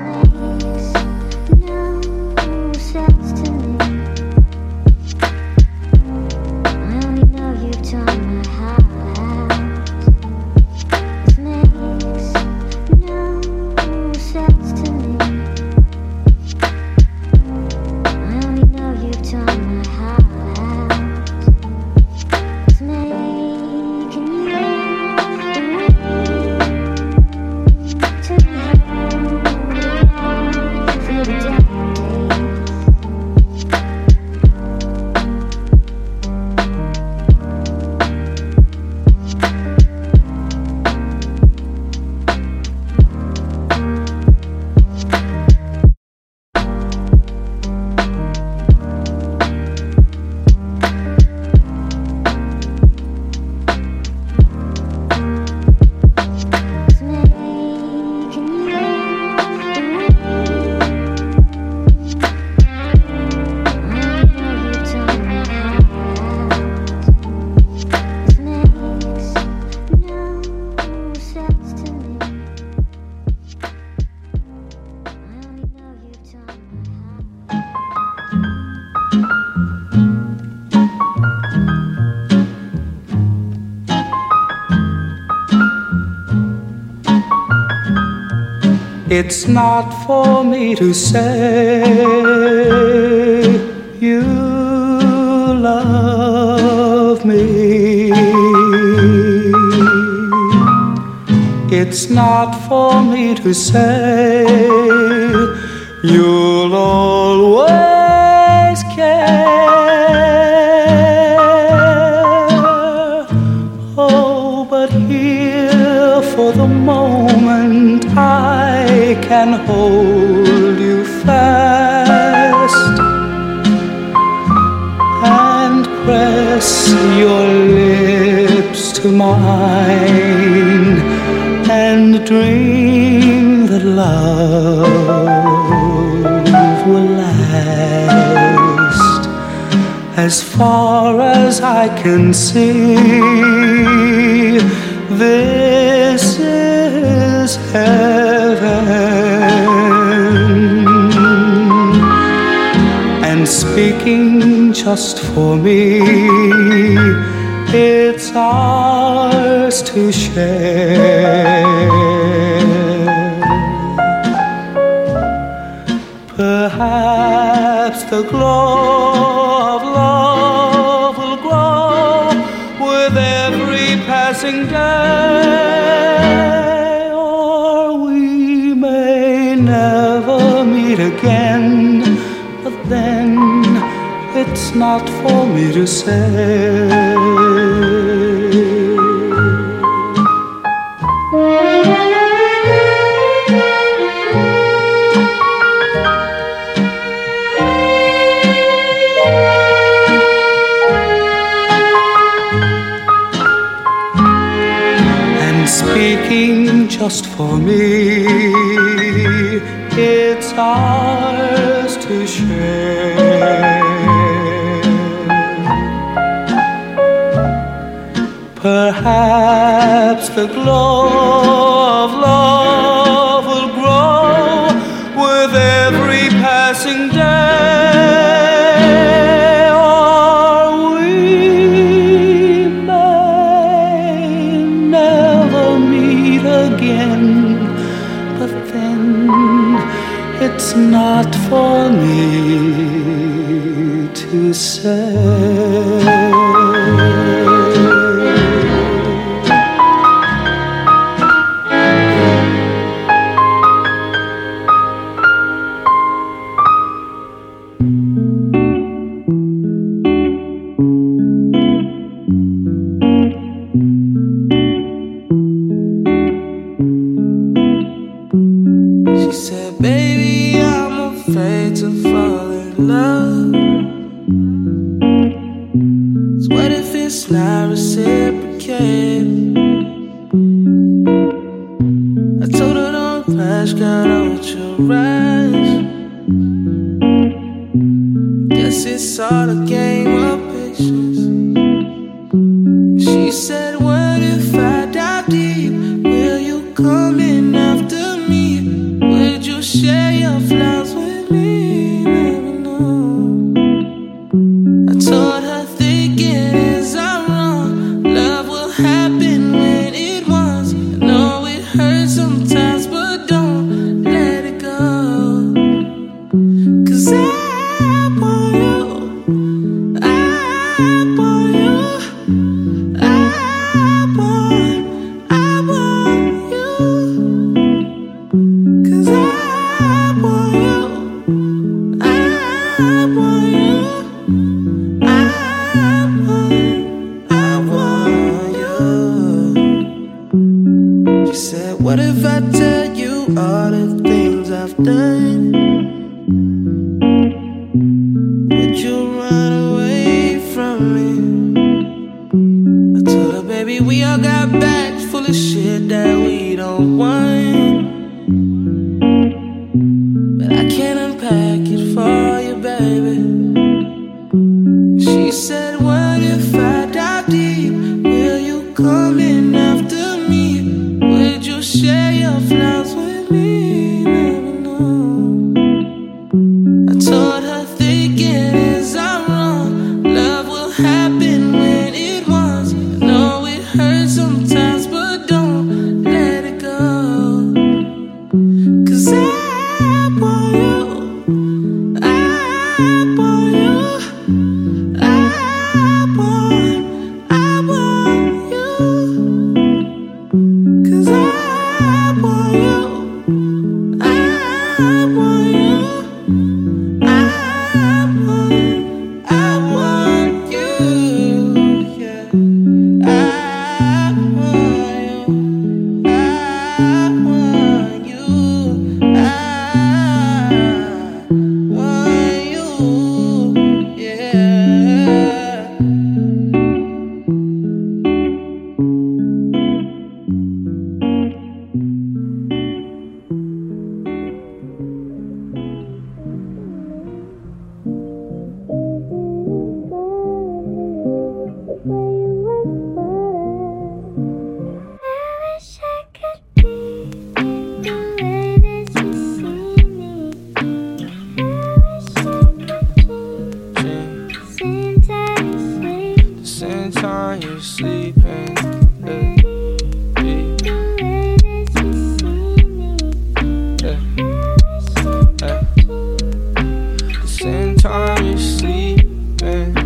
place It's not for me to say you love me. It's not for me to say you'll always. can hold you fast and press your lips to mine and dream that love will last as far as I can see. This is heaven. speaking just for me. It's ours to share. Perhaps the glory it's not for me to say. Speaking just for me. It's ours to share. Perhaps the glow of love will grow with every passing day. Or we may never meet again, but then it's not for me to say. Maybe we all got bags full of shit that we don't want. you sleeping? The same time you sleeping.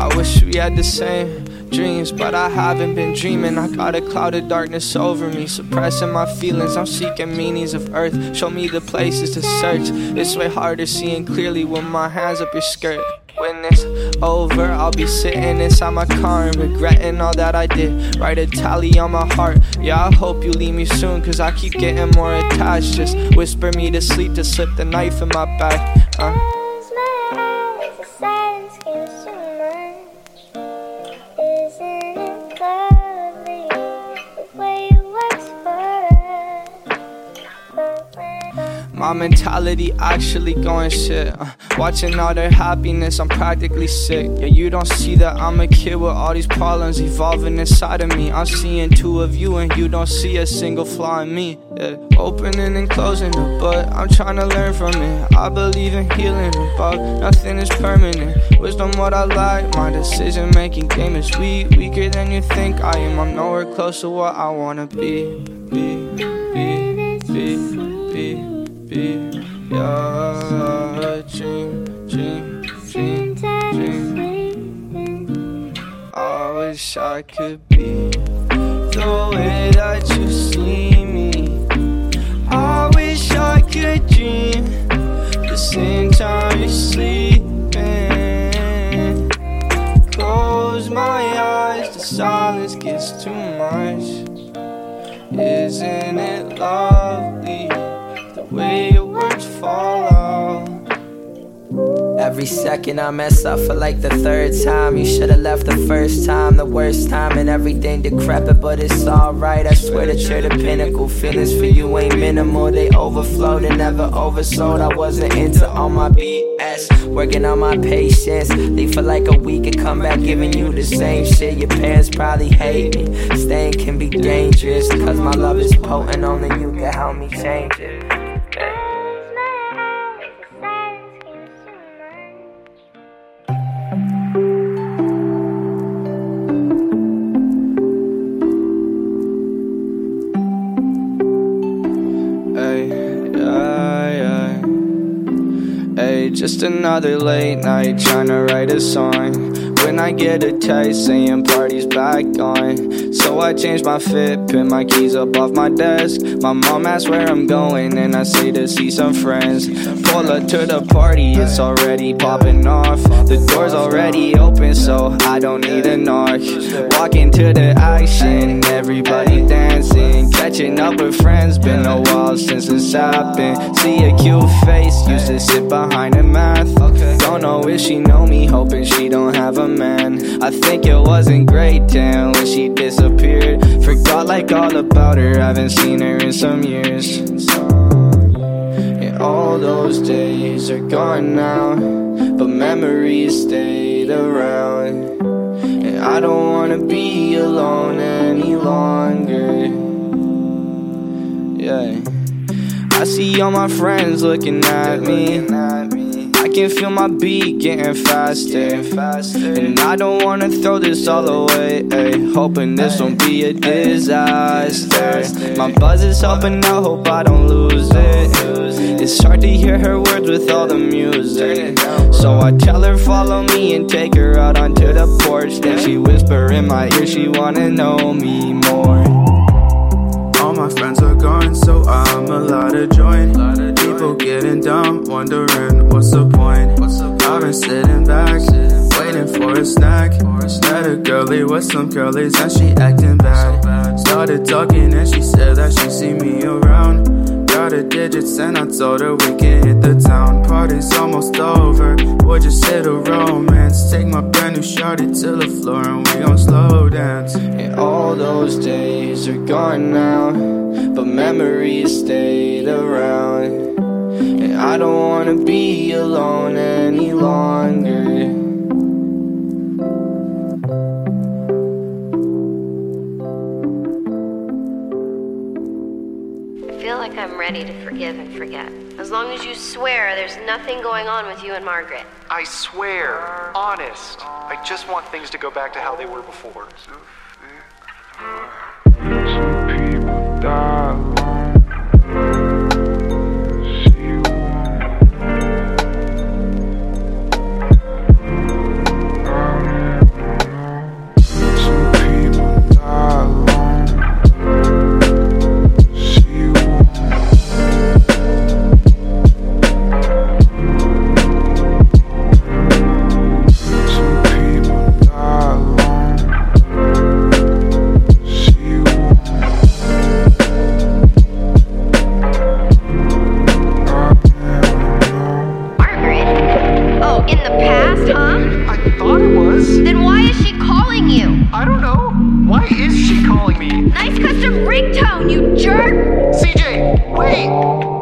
I wish we had the same dreams, but I haven't been dreaming. I got a cloud of darkness over me, suppressing my feelings. I'm seeking meanings of earth. Show me the places to search. It's way harder seeing clearly with my hands up your skirt. Witness over, I'll be sitting inside my car and regretting all that I did. Write a tally on my heart. Yeah, I hope you leave me soon, cause I keep getting more attached. Just whisper me to sleep to slip the knife in my back. Uh. My mentality actually going shit. Uh, watching all their happiness, I'm practically sick. Yeah, you don't see that I'm a kid with all these problems evolving inside of me. I'm seeing two of you, and you don't see a single flaw in me. Yeah, opening and closing the but I'm trying to learn from it. I believe in healing, but nothing is permanent. Wisdom, what I like, my decision making game is weak, weaker than you think I am. I'm nowhere close to what I wanna be, be, be, be, could be the way that you see me. I wish I could dream the same time you're sleeping. Close my eyes, the silence gets too much. Isn't it lovely? The way your words fall. Every second I mess up for like the third time. You should've left the first time, the worst time, and everything decrepit, but it's alright. I swear that you're the pinnacle. Feelings for you ain't minimal, they overflowed and never oversold. I wasn't into all my BS, working on my patience. Leave for like a week and come back giving you the same shit. Your parents probably hate me. Staying can be dangerous, cause my love is potent, only you can help me change it. Just another late night trying to write a song. When I get a text saying party's back on. So I change my fit, put my keys up off my desk. My mom asks where I'm going, and I say to see some friends. Up to the party, it's already popping off. The door's already open, so I don't need a knock. Walk into the action, everybody dancing. Catching up with friends, been a while since it's happened. See a cute face, used to sit behind a math. Don't know if she know me, hoping she don't have a man. I think it wasn't great, damn, when she disappeared. Forgot like all about her, haven't seen her in some years. And all those days are gone now, but memories stayed around. And I don't wanna be alone any longer. Yeah. I see all my friends looking at me. I can feel my beat getting faster. And I don't wanna throw this all away. Ay, hoping this won't be a disaster. My buzz is helping out, hope I don't lose. It's hard to hear her words with all the music. So I tell her, follow me and take her out onto the porch. Then she whisper in my ear, she wanna know me more. All my friends are gone, so I'm a allowed to join. People getting dumb, wondering what's the point. I've been sitting back, waiting for a snack. Met a girlie with some curlies and she acting bad. Started talking and she said that she see me around. Got her digits and I told her we can hit the town. Party's almost over, we'll just hit a romance. Take my brand new shorty to the floor and we gon' slow dance. And all those days are gone now, but memories stayed around. And I don't wanna be alone any longer. Ready to forgive and forget. As long as you swear there's nothing going on with you and Margaret. I swear, honest. I just want things to go back to how they were before. You jerk! CJ, wait!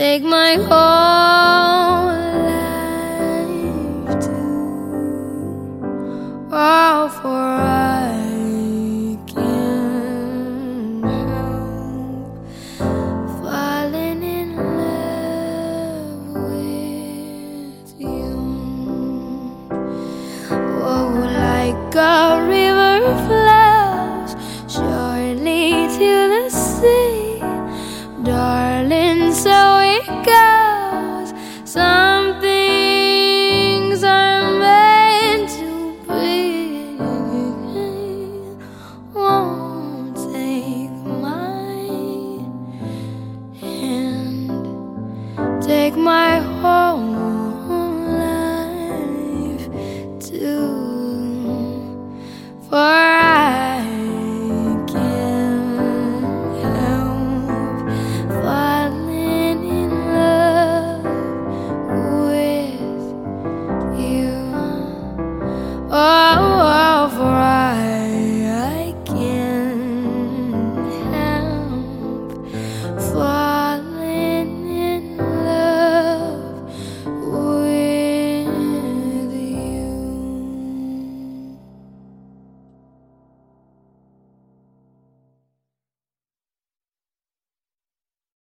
Take my whole